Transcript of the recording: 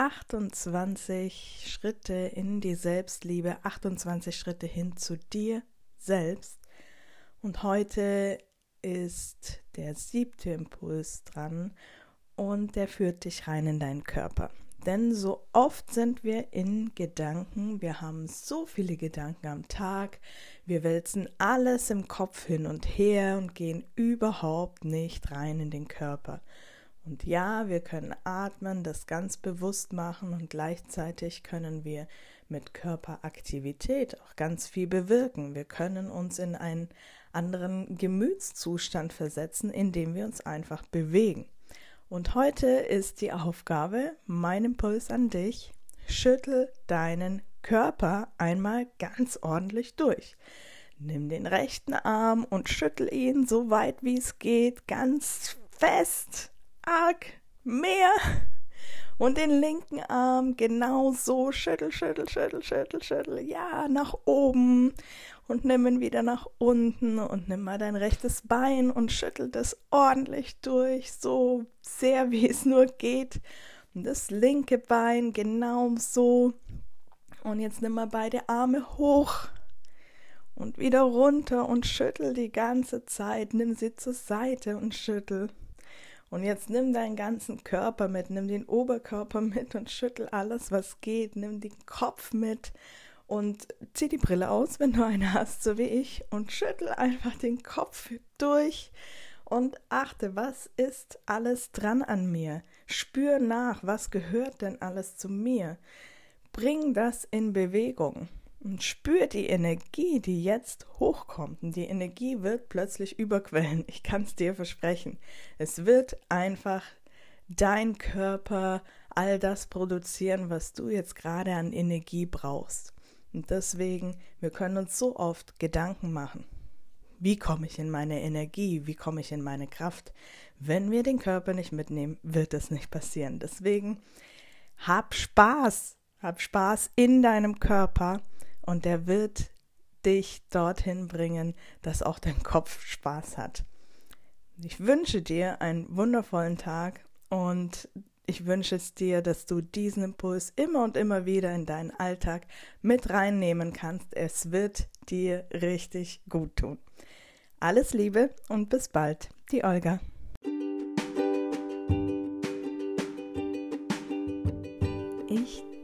28 Schritte in die Selbstliebe, 28 Schritte hin zu dir selbst. Und heute ist der siebte Impuls dran und der führt dich rein in deinen Körper. Denn so oft sind wir in Gedanken, wir haben so viele Gedanken am Tag, wir wälzen alles im Kopf hin und her und gehen überhaupt nicht rein in den Körper. Und ja, wir können atmen, das ganz bewusst machen und gleichzeitig können wir mit Körperaktivität auch ganz viel bewirken. Wir können uns in einen anderen Gemütszustand versetzen, indem wir uns einfach bewegen. Und heute ist die Aufgabe, mein Impuls an dich, schüttel deinen Körper einmal ganz ordentlich durch. Nimm den rechten Arm und schüttel ihn so weit wie es geht, ganz fest arg mehr. Und den linken Arm genau so schüttel, schüttel, schüttel, schüttel, schüttel. Ja, nach oben. Und nimm ihn wieder nach unten und nimm mal dein rechtes Bein und schüttel das ordentlich durch, so sehr wie es nur geht. Und das linke Bein genau so. Und jetzt nimm mal beide Arme hoch und wieder runter und schüttel die ganze Zeit. Nimm sie zur Seite und schüttel. Und jetzt nimm deinen ganzen Körper mit, nimm den Oberkörper mit und schüttel alles, was geht. Nimm den Kopf mit und zieh die Brille aus, wenn du eine hast, so wie ich, und schüttel einfach den Kopf durch und achte, was ist alles dran an mir? Spür nach, was gehört denn alles zu mir? Bring das in Bewegung. Und spür die Energie, die jetzt hochkommt. Und die Energie wird plötzlich überquellen. Ich kann es dir versprechen. Es wird einfach dein Körper all das produzieren, was du jetzt gerade an Energie brauchst. Und deswegen, wir können uns so oft Gedanken machen. Wie komme ich in meine Energie? Wie komme ich in meine Kraft? Wenn wir den Körper nicht mitnehmen, wird es nicht passieren. Deswegen hab Spaß. Hab Spaß in deinem Körper und der wird dich dorthin bringen, dass auch dein Kopf Spaß hat. Ich wünsche dir einen wundervollen Tag und ich wünsche es dir, dass du diesen Impuls immer und immer wieder in deinen Alltag mit reinnehmen kannst. Es wird dir richtig gut tun. Alles Liebe und bis bald, die Olga.